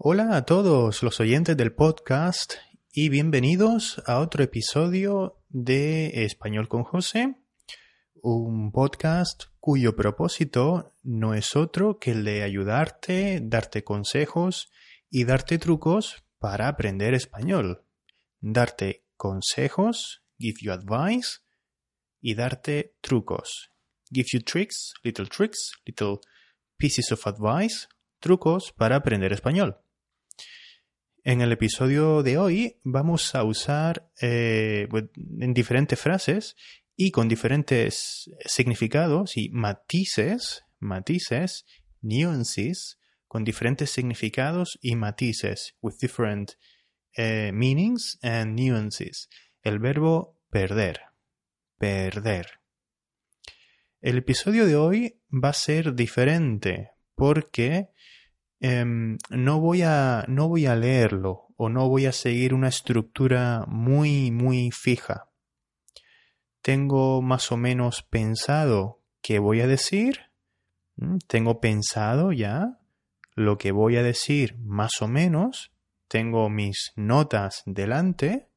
Hola a todos los oyentes del podcast y bienvenidos a otro episodio de Español con José, un podcast cuyo propósito no es otro que el de ayudarte, darte consejos y darte trucos para aprender español. Darte consejos, give you advice, y darte trucos. Give you tricks, little tricks, little pieces of advice, trucos para aprender español. En el episodio de hoy vamos a usar eh, en diferentes frases y con diferentes significados y matices, matices, nuances, con diferentes significados y matices, with different eh, meanings and nuances. El verbo perder, perder. El episodio de hoy va a ser diferente porque Em, no, voy a, no voy a leerlo o no voy a seguir una estructura muy, muy fija. Tengo más o menos pensado qué voy a decir. Tengo pensado ya lo que voy a decir más o menos. Tengo mis notas delante,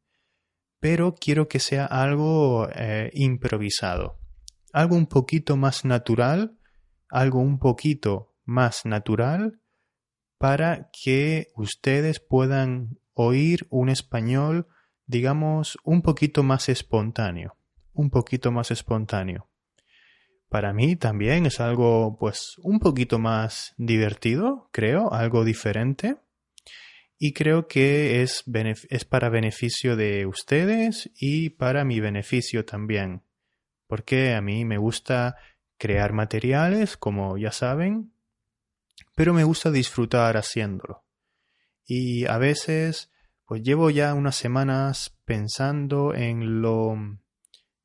pero quiero que sea algo eh, improvisado. Algo un poquito más natural, algo un poquito más natural para que ustedes puedan oír un español, digamos, un poquito más espontáneo, un poquito más espontáneo. Para mí también es algo, pues, un poquito más divertido, creo, algo diferente. Y creo que es, es para beneficio de ustedes y para mi beneficio también. Porque a mí me gusta crear materiales, como ya saben, pero me gusta disfrutar haciéndolo. Y a veces, pues llevo ya unas semanas pensando en lo,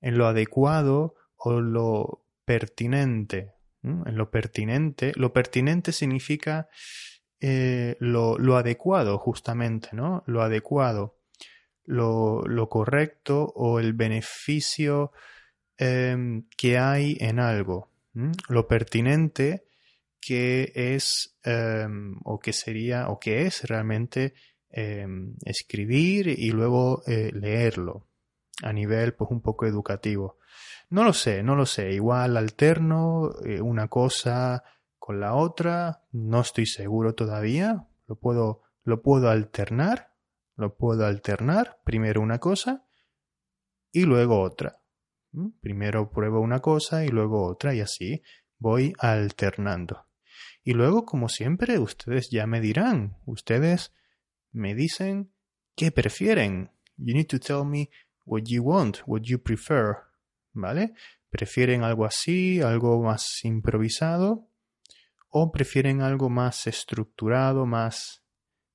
en lo adecuado o lo pertinente. En lo pertinente. Lo pertinente significa eh, lo, lo, adecuado, justamente, ¿no? Lo adecuado, lo, lo correcto o el beneficio em, que hay en algo. Lo pertinente que es em, o que sería o que es realmente em, escribir y luego eh, leerlo a nivel pues un poco educativo. No lo sé, no lo sé. Igual alterno eh, una cosa con la otra, no estoy seguro todavía. Lo puedo, lo puedo alternar, lo puedo alternar. Primero una cosa y luego otra. Primero pruebo una cosa y luego otra y así voy alternando. Y luego, como siempre, ustedes ya me dirán, ustedes me dicen qué prefieren. You need to tell me what you want, what you prefer. ¿Vale? ¿Prefieren algo así, algo más improvisado? ¿O prefieren algo más estructurado, más,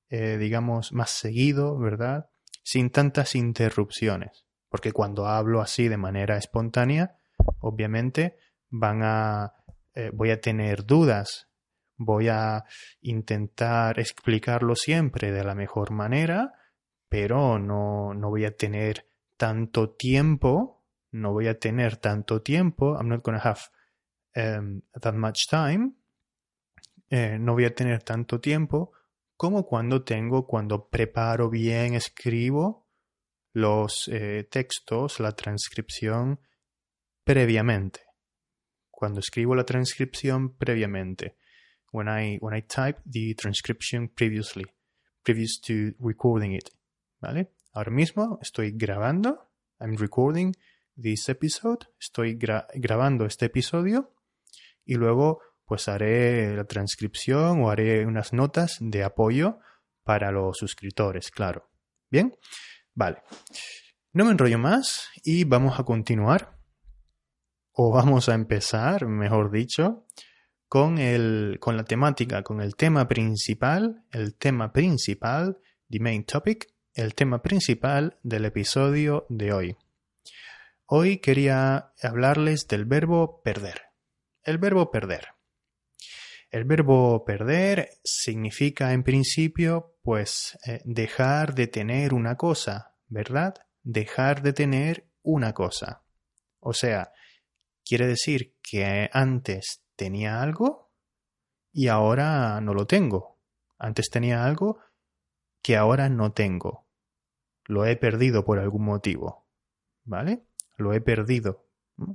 eh, digamos, más seguido, ¿verdad? Sin tantas interrupciones. Porque cuando hablo así de manera espontánea, obviamente van a, eh, voy a tener dudas Voy a intentar explicarlo siempre de la mejor manera, pero no, no voy a tener tanto tiempo, no voy a tener tanto tiempo, I'm not going to have um, that much time, eh, no voy a tener tanto tiempo como cuando tengo, cuando preparo bien, escribo los eh, textos, la transcripción previamente. Cuando escribo la transcripción previamente when I, when I type the transcription previously, previous to recording it. ¿Vale? Ahora mismo estoy grabando, I'm recording this episode, estoy grabando este episodio y luego pues haré la transcripción o haré unas notas de apoyo para los suscriptores, claro. Bien, vale. No me enrollo más y vamos a continuar o vamos a empezar, mejor dicho, con, el, con la temática, con el tema principal, el tema principal, the main topic, el tema principal del episodio de hoy. Hoy quería hablarles del verbo perder. El verbo perder. El verbo perder significa en principio pues eh, dejar de tener una cosa, ¿verdad? Dejar de tener una cosa. O sea, quiere decir que antes tenía algo y ahora no lo tengo. Antes tenía algo que ahora no tengo. Lo he perdido por algún motivo. ¿Vale? Lo he perdido.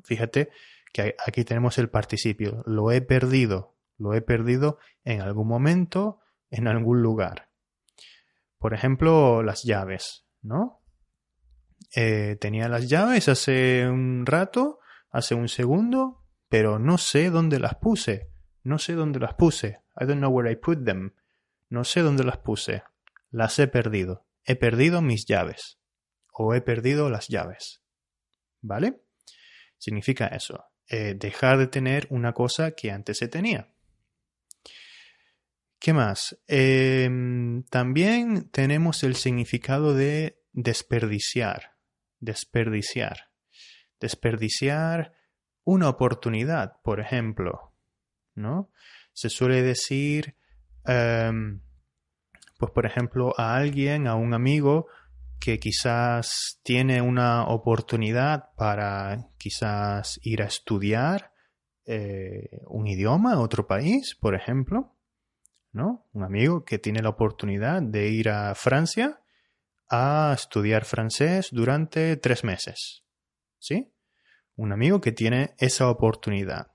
Fíjate que aquí tenemos el participio. Lo he perdido. Lo he perdido en algún momento, en algún lugar. Por ejemplo, las llaves, ¿no? Eh, tenía las llaves hace un rato, hace un segundo, pero no sé dónde las puse. No sé dónde las puse. I don't know where I put them. No sé dónde las puse. Las he perdido. He perdido mis llaves. O he perdido las llaves. ¿Vale? Significa eso. Eh, dejar de tener una cosa que antes se tenía. ¿Qué más? Em, también tenemos el significado de desperdiciar. Desperdiciar. Desperdiciar una oportunidad, por ejemplo. ¿No? Se suele decir, em, pues por ejemplo, a alguien, a un amigo que quizás tiene una oportunidad para quizás ir a estudiar eh, un idioma a otro país, por ejemplo, ¿no? Un amigo que tiene la oportunidad de ir a Francia a estudiar francés durante tres meses, ¿sí? Un amigo que tiene esa oportunidad,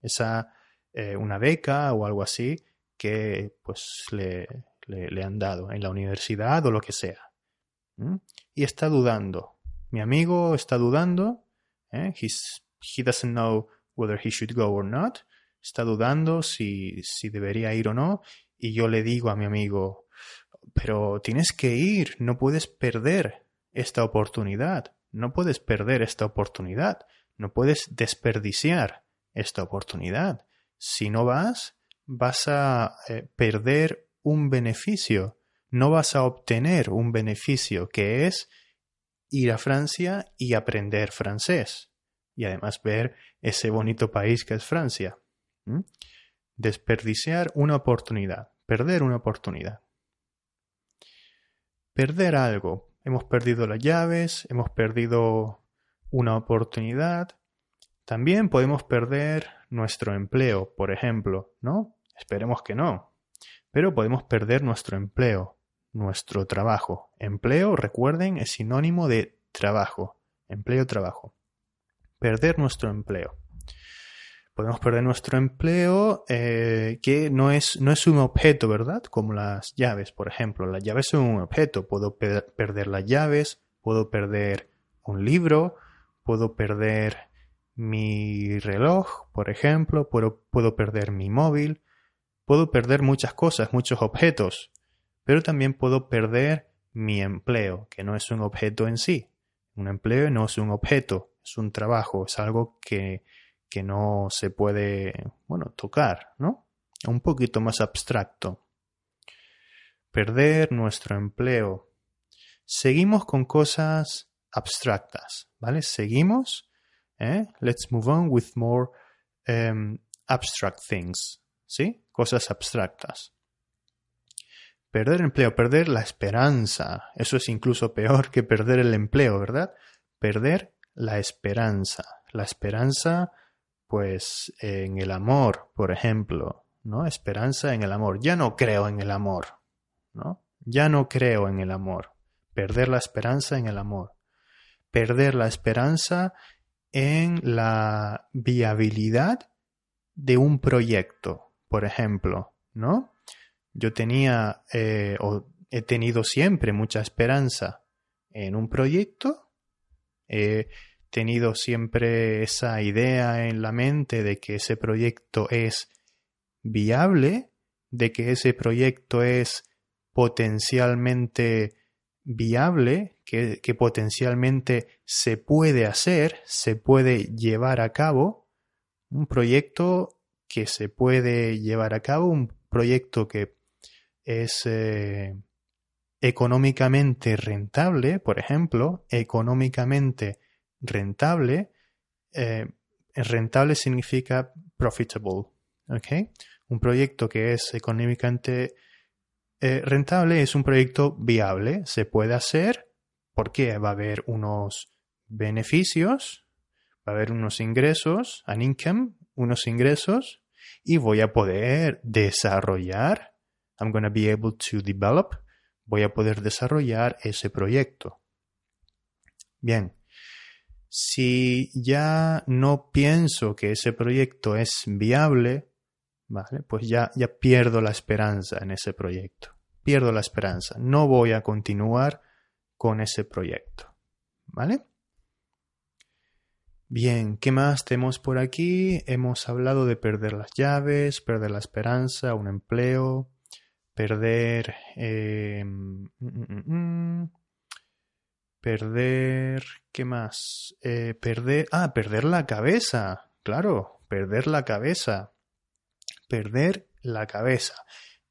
esa eh, una beca o algo así que pues le, le, han dado en la universidad o lo que sea. Y está dudando. Mi amigo está dudando. ¿eh? he doesn't know whether he should go or not. Está dudando si, si debería ir o no. Y yo le digo a mi amigo, pero tienes que ir, no puedes perder esta oportunidad. No puedes perder esta oportunidad. No puedes desperdiciar esta oportunidad. Si no vas, vas a eh, perder un beneficio. No vas a obtener un beneficio que es ir a Francia y aprender francés. Y además ver ese bonito país que es Francia. Desperdiciar una oportunidad. Perder una oportunidad. Perder algo. Hemos perdido las llaves, hemos perdido una oportunidad. También podemos perder nuestro empleo, por ejemplo, ¿no? Esperemos que no. Pero podemos perder nuestro empleo, nuestro trabajo. Empleo, recuerden, es sinónimo de trabajo. Empleo, trabajo. Perder nuestro empleo. Podemos perder nuestro empleo eh, que no es, no es un objeto, ¿verdad? Como las llaves, por ejemplo. Las llaves son un objeto. Puedo perder las llaves, puedo perder un libro, puedo perder mi reloj, por ejemplo, puedo, puedo perder mi móvil, puedo perder muchas cosas, muchos objetos, pero también puedo perder mi empleo, que no es un objeto en sí. Un empleo no es un objeto, es un trabajo, es algo que, que no se puede, bueno, tocar, ¿no? Un poquito más abstracto. Perder nuestro empleo. Seguimos con cosas abstractas, ¿vale? Seguimos. ¿eh? Let's move on with more um, abstract things, ¿sí? Cosas abstractas. Perder empleo, perder la esperanza. Eso es incluso peor que perder el empleo, ¿verdad? Perder la esperanza. La esperanza, pues, en el amor, por ejemplo, ¿no? Esperanza en el amor. Ya no creo en el amor, ¿no? Ya no creo en el amor. Perder la esperanza en el amor. Perder la esperanza en la viabilidad de un proyecto, por ejemplo, ¿no? Yo tenía eh, o he tenido siempre mucha esperanza en un proyecto, he tenido siempre esa idea en la mente de que ese proyecto es viable, de que ese proyecto es potencialmente viable, que, que, potencialmente se puede hacer, se puede llevar a cabo, un proyecto que se puede llevar a cabo, un proyecto que es eh, económicamente rentable, por ejemplo, económicamente rentable, eh, rentable significa profitable, ¿ok? Un proyecto que es económicamente eh, rentable es un proyecto viable, se puede hacer porque va a haber unos beneficios, va a haber unos ingresos, an income, unos ingresos, y voy a poder desarrollar I'm going to be able to develop. Voy a poder desarrollar ese proyecto. Bien. Si ya no pienso que ese proyecto es viable, ¿vale? Pues ya, ya pierdo la esperanza en ese proyecto. Pierdo la esperanza. No voy a continuar con ese proyecto. ¿Vale? Bien, ¿qué más tenemos por aquí? Hemos hablado de perder las llaves, perder la esperanza, un empleo, perder... Eh, mm, mm, mm, perder... ¿Qué más? Eh, perder... Ah, perder la cabeza. Claro, perder la cabeza. Perder la cabeza.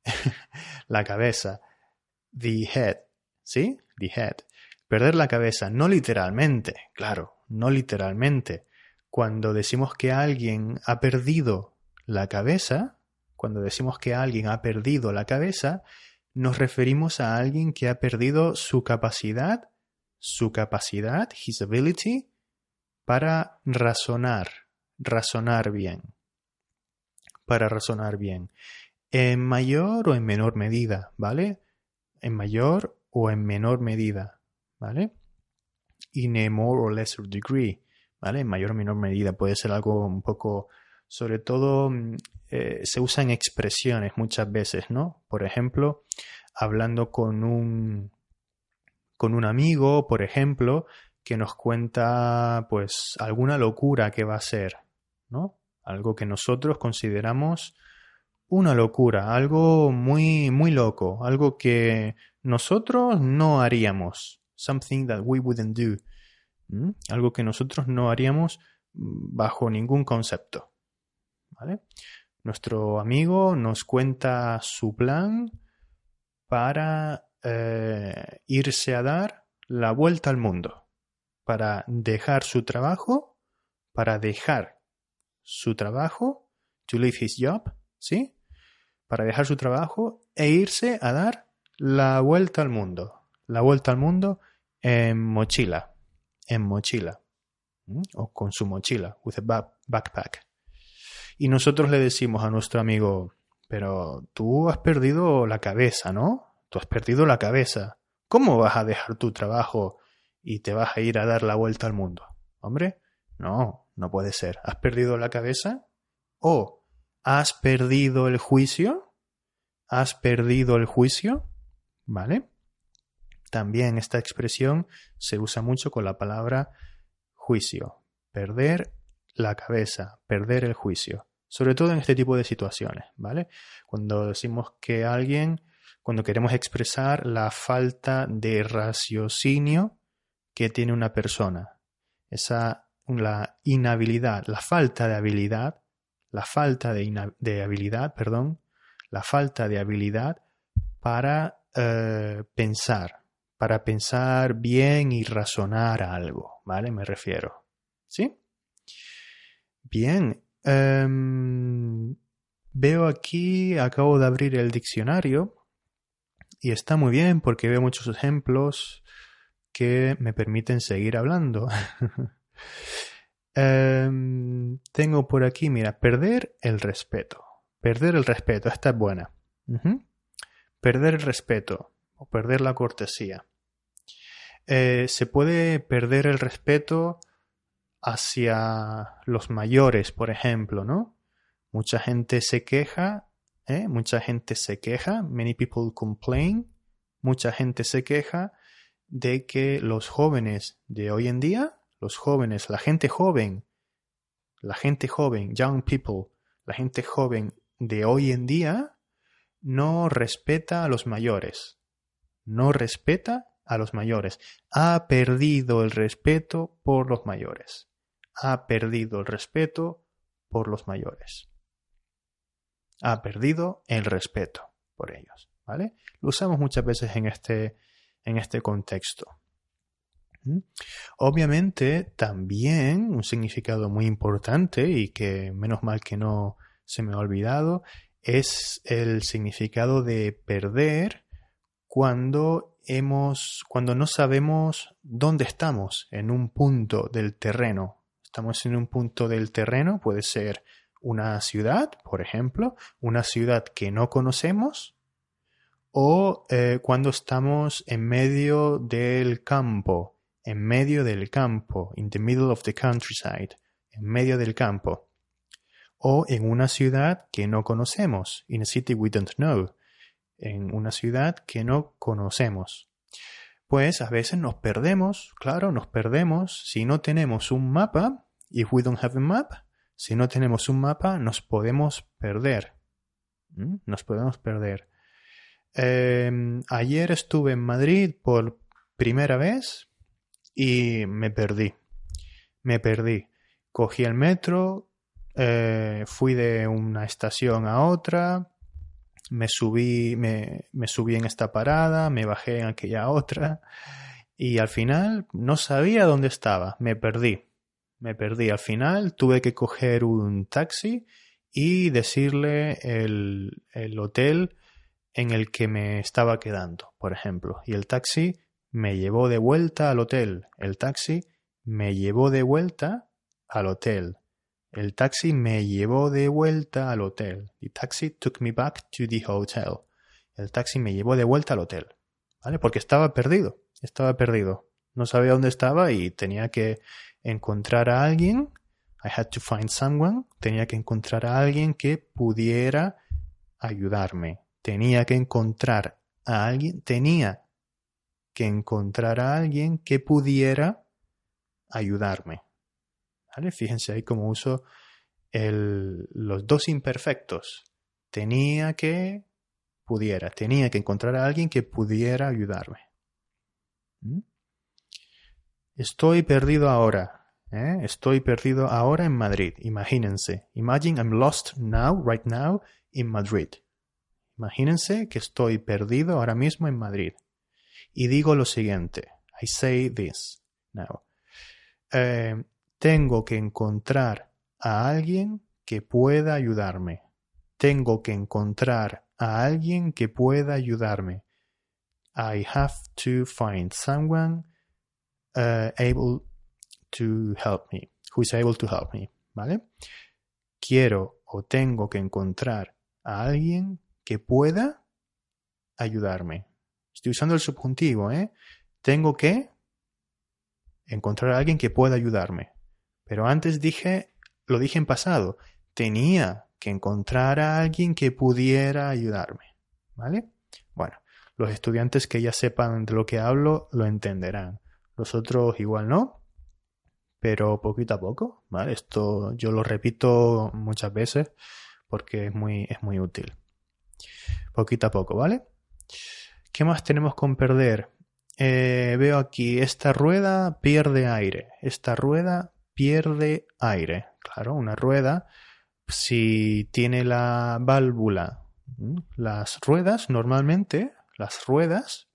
la cabeza. The head. ¿Sí? The head. Perder la cabeza, no literalmente, claro, no literalmente. Cuando decimos que alguien ha perdido la cabeza, cuando decimos que alguien ha perdido la cabeza, nos referimos a alguien que ha perdido su capacidad, su capacidad, his ability, para razonar, razonar bien. Para razonar bien. En mayor o en menor medida, ¿vale? En mayor o en menor medida, ¿vale? in a more or lesser degree, ¿vale? En mayor o menor medida puede ser algo un poco, sobre todo mm, eh, se usan expresiones muchas veces, ¿no? Por ejemplo, hablando con un con un amigo, por ejemplo, que nos cuenta pues alguna locura que va a ser, ¿no? Algo que nosotros consideramos una locura, algo muy muy loco, algo que nosotros no haríamos, something that we wouldn't do. Algo que nosotros no haríamos bajo ningún concepto. Nuestro amigo nos cuenta su plan para eh, irse a dar la vuelta al mundo, para dejar su trabajo, para dejar su trabajo, to leave his job, ¿sí? Para dejar su trabajo e irse a dar la vuelta al mundo. La vuelta al mundo en mochila, en mochila, o con su mochila, with a backpack. Y nosotros le decimos a nuestro amigo, pero tú has perdido la cabeza, ¿no? Tú has perdido la cabeza. ¿Cómo vas a dejar tu trabajo y te vas a ir a dar la vuelta al mundo? Hombre, no, no puede ser. ¿Has perdido la cabeza? ¿O has perdido el juicio? ¿Has perdido el juicio? ¿Vale? También esta expresión se usa mucho con la palabra juicio, perder la cabeza, perder el juicio, sobre todo en este tipo de situaciones, ¿vale? Cuando decimos que alguien, cuando queremos expresar la falta de raciocinio que tiene una persona, esa la inhabilidad, la falta de habilidad, la falta de, de habilidad, perdón, la falta de habilidad para eh, pensar, para pensar bien y razonar algo, ¿vale? Me refiero. ¿Sí? Bien. Em, veo aquí, acabo de abrir el diccionario y está muy bien porque veo muchos ejemplos que me permiten seguir hablando. Em, tengo por aquí, mira, perder el respeto. Perder el respeto, esta es buena. Perder el respeto o perder la cortesía. Eh, se puede perder el respeto hacia los mayores, por ejemplo, ¿no? Mucha gente se queja, ¿eh? mucha gente se queja, many people complain, mucha gente se queja de que los jóvenes de hoy en día, los jóvenes, la gente joven, la gente joven, young people, la gente joven de hoy en día no respeta a los mayores, no respeta a los mayores. Ha perdido el respeto por los mayores. Ha perdido el respeto por los mayores. Ha perdido el respeto por ellos. ¿Vale? Lo usamos muchas veces en este, en este contexto. ¿Mm? Obviamente, también un significado muy importante y que menos mal que no se me ha olvidado es el significado de perder cuando hemos, cuando no sabemos dónde estamos en un punto del terreno. Estamos en un punto del terreno, puede ser una ciudad, por ejemplo, una ciudad que no conocemos, o eh, cuando estamos en medio del campo, en medio del campo, in the middle of the countryside, en medio del campo, o en una ciudad que no conocemos, in a city we don't know, en una ciudad que no conocemos. Pues a veces nos perdemos, claro, nos perdemos si no tenemos un mapa, if we don't have a map, si no tenemos un mapa nos podemos perder. ¿Mm? Nos podemos perder. Em, ayer estuve en Madrid por primera vez y me perdí. Me perdí. Cogí el metro, eh, fui de una estación a otra, me subí, me, me subí en esta parada, me bajé en aquella otra y al final no sabía dónde estaba, me perdí. Me perdí. Al final tuve que coger un taxi y decirle el, el hotel en el que me estaba quedando, por ejemplo. Y el taxi me llevó de vuelta al hotel. El taxi me llevó de vuelta al hotel. El taxi me llevó de vuelta al hotel. The taxi took me back to the hotel. El taxi me llevó de vuelta al hotel. ¿Vale? Porque estaba perdido. Estaba perdido. No sabía dónde estaba y tenía que encontrar a alguien. I had to find someone. Tenía que encontrar a alguien que pudiera ayudarme. Tenía que encontrar a alguien. Tenía que encontrar a alguien que pudiera ayudarme. Fíjense ahí cómo uso los dos imperfectos. Tenía que, pudiera, tenía que encontrar a alguien que pudiera ayudarme. ¿Mm? Estoy perdido ahora. ¿eh? Estoy perdido ahora en Madrid. Imagínense. Imagine I'm lost now, right now, in Madrid. Imagínense que estoy perdido ahora mismo en Madrid. Y digo lo siguiente. I say this now. Eh, tengo que encontrar a alguien que pueda ayudarme. Tengo que encontrar a alguien que pueda ayudarme. I have to find someone uh, able to help me, who is able to help me, ¿vale? Quiero o tengo que encontrar a alguien que pueda ayudarme. Estoy usando el subjuntivo, ¿eh? Tengo que encontrar a alguien que pueda ayudarme. Pero antes dije, lo dije en pasado, tenía que encontrar a alguien que pudiera ayudarme. ¿Vale? Bueno, los estudiantes que ya sepan de lo que hablo lo entenderán. Los otros igual no, pero poquito a poco, ¿vale? Esto yo lo repito muchas veces porque es muy, es muy útil. Poquito a poco, ¿vale? ¿Qué más tenemos con perder? Eh, veo aquí, esta rueda pierde aire. Esta rueda pierde aire. Claro, una rueda, si tiene la válvula, las ruedas normalmente, las ruedas,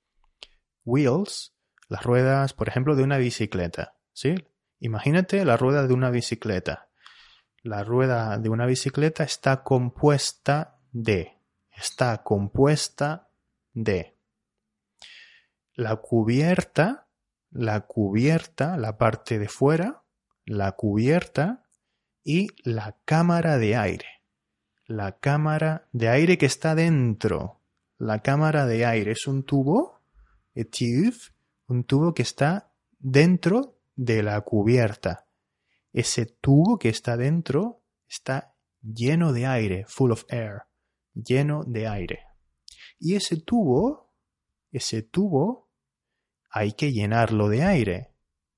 wheels, las ruedas, por ejemplo, de una bicicleta, ¿sí? Imagínate la rueda de una bicicleta. La rueda de una bicicleta está compuesta de, está compuesta de la cubierta, la cubierta, la parte de fuera, la cubierta y la cámara de aire. La cámara de aire que está dentro. La cámara de aire es un tubo, a tube, un tubo que está dentro de la cubierta. Ese tubo que está dentro está lleno de aire, full of air, lleno de aire. Y ese tubo, ese tubo, hay que llenarlo de aire.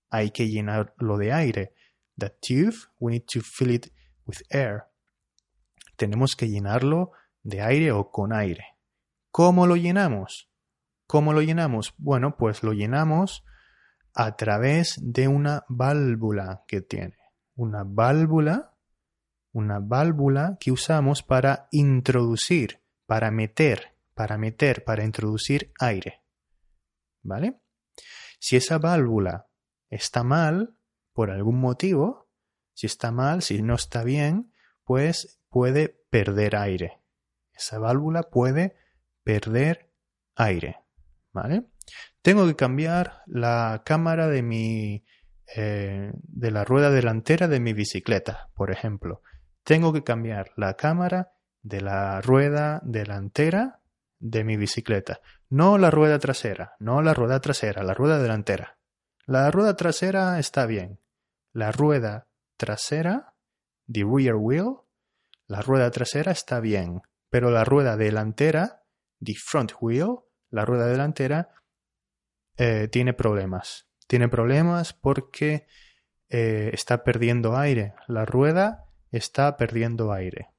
Hay que llenarlo de aire. The tube, we need to fill it with air. Tenemos que llenarlo de aire o con aire. ¿Cómo lo llenamos? ¿Cómo lo llenamos? Bueno, pues lo llenamos a través de una válvula que tiene. Una válvula, una válvula que usamos para introducir, para meter, para meter, para introducir aire. ¿Vale? Si esa válvula está mal, por algún motivo, si está mal, si no está bien, pues puede perder aire. Esa válvula puede perder aire. ¿Vale? Tengo que cambiar la cámara de mi eh, de la rueda delantera de mi bicicleta, por ejemplo. Tengo que cambiar la cámara de la rueda delantera de mi bicicleta. No la rueda trasera, no la rueda trasera, la rueda delantera. La rueda trasera está bien. La rueda trasera, the rear wheel, la rueda trasera está bien, pero la rueda delantera, the front wheel, la rueda delantera, eh, tiene problemas. Tiene problemas porque eh, está perdiendo aire. La rueda está perdiendo aire.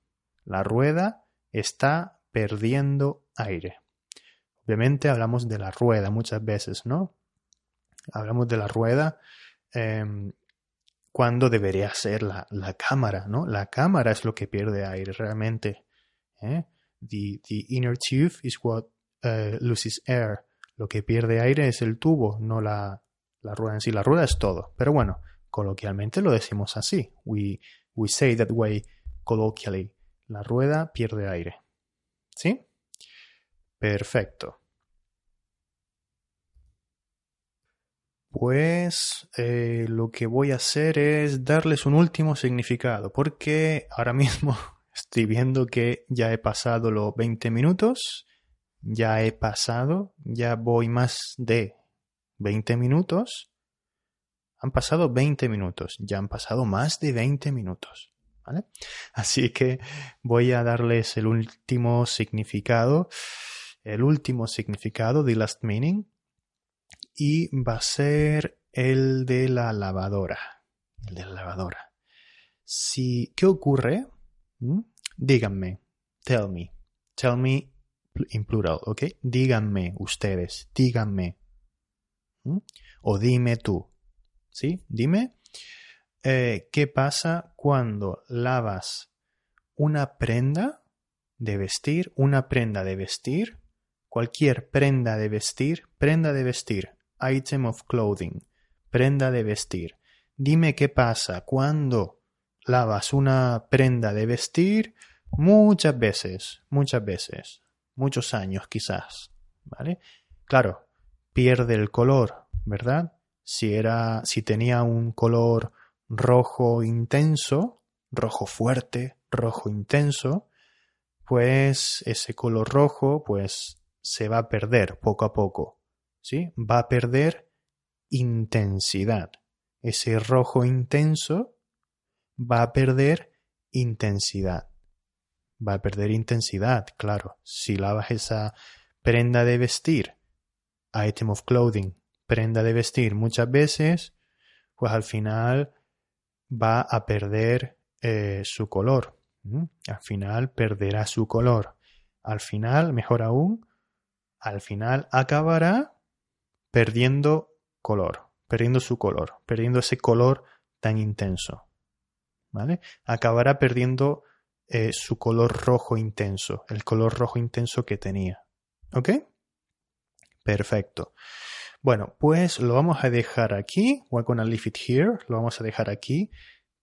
La rueda está perdiendo aire. Obviamente hablamos de la rueda muchas veces, ¿no? Hablamos de la rueda em, cuando debería ser la, la, cámara, ¿no? La cámara es lo que pierde aire realmente. ¿eh? The, the, inner tube is what uh, loses air. Lo que pierde aire es el tubo, no la, la rueda en sí. La rueda es todo. Pero bueno, coloquialmente lo decimos así. We, we say that way colloquially. La rueda pierde aire. ¿Sí? Perfecto. Pues eh, lo que voy a hacer es darles un último significado, porque ahora mismo estoy viendo que ya he pasado los 20 minutos, ya he pasado, ya voy más de 20 minutos. Han pasado 20 minutos, ya han pasado más de 20 minutos. ¿vale? Así que voy a darles el último significado, el último significado de last meaning, y va a ser el de la lavadora. El de la lavadora. Si, ¿Qué ocurre? ¿Mm? Díganme. Tell me. Tell me in plural, ¿ok? Díganme ustedes. Díganme. O dime tú. ¿Sí? Dime. Eh, ¿Qué pasa cuando lavas una prenda de vestir? Una prenda de vestir. Cualquier prenda de vestir. Prenda de vestir item of clothing, prenda de vestir. Dime qué pasa cuando lavas una prenda de vestir muchas veces, muchas veces, muchos años quizás, ¿vale? Claro, pierde el color, ¿verdad? Si era si tenía un color rojo intenso, rojo fuerte, rojo intenso, pues ese color rojo pues se va a perder poco a poco. ¿sí? va a perder intensidad. Ese rojo intenso va a perder intensidad. Va a perder intensidad, claro. Si lavas esa prenda de vestir, item of clothing, prenda de vestir muchas veces, pues al final va a perder eh, su color. Al final perderá su color. Al final, mejor aún, al final acabará perdiendo color, perdiendo su color, perdiendo ese color tan intenso. ¿Vale? Acabará perdiendo eh, su color rojo intenso, el color rojo intenso que tenía. ¿Ok? Perfecto. Bueno, pues lo vamos a dejar aquí. We're gonna leave it here. Lo vamos a dejar aquí.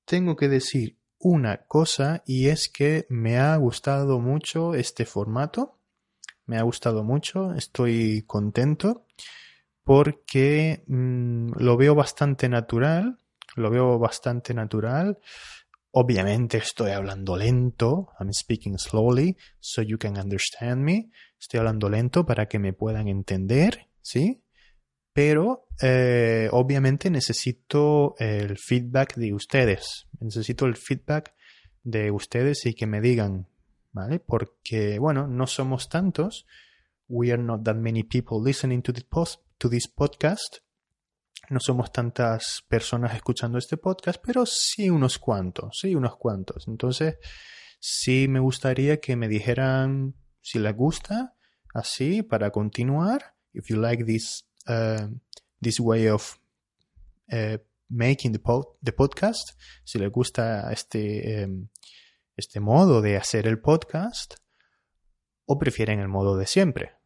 Tengo que decir una cosa y es que me ha gustado mucho este formato. Me ha gustado mucho. Estoy contento porque mm, lo veo bastante natural, lo veo bastante natural. Obviamente estoy hablando lento, I'm speaking slowly, so you can understand me. Estoy hablando lento para que me puedan entender, ¿sí? Pero eh, obviamente necesito el feedback de ustedes. Necesito el feedback de ustedes y que me digan, ¿vale? Porque, bueno, no somos tantos. We are not that many people listening to post to this podcast. No somos tantas personas escuchando este podcast, pero sí unos cuantos, sí unos cuantos. Entonces, sí me gustaría que me dijeran si les gusta, así, para continuar. If you like this, uh, this way of uh, making the, the, podcast, si les gusta este, um, este modo de hacer el podcast, o prefieren el modo de siempre.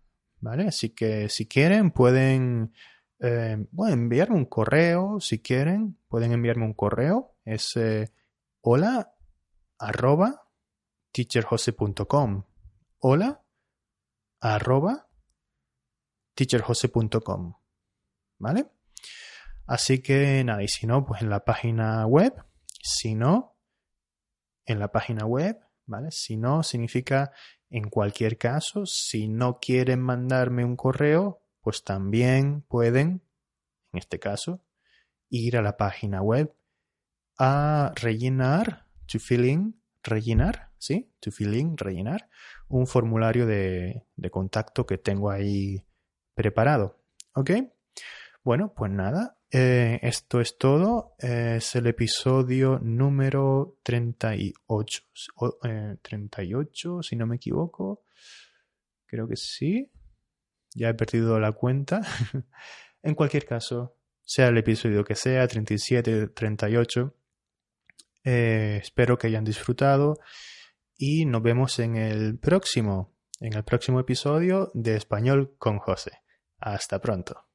¿vale? Así que si quieren pueden, eh, enviarme un correo, si quieren, pueden enviarme un correo, es eh, hola arroba teacherjose.com hola arroba teacherjose.com ¿vale? Así que nada, y si no, pues en la página web, si no, en la página web, ¿vale? Si no, significa En cualquier caso, si no quieren mandarme un correo, pues también pueden, en este caso, ir a la página web a rellenar, to fill in, rellenar, ¿sí? To fill in, rellenar un formulario de, de contacto que tengo ahí preparado. ¿Ok? Bueno, pues nada, eh, esto es todo. es el episodio número 38. Eh, 38, si no me equivoco. Creo que sí. Ya he perdido la cuenta. en cualquier caso, sea el episodio que sea, 37, 38. Eh, espero que hayan disfrutado y nos vemos en el próximo, en el próximo episodio de Español con José. Hasta pronto.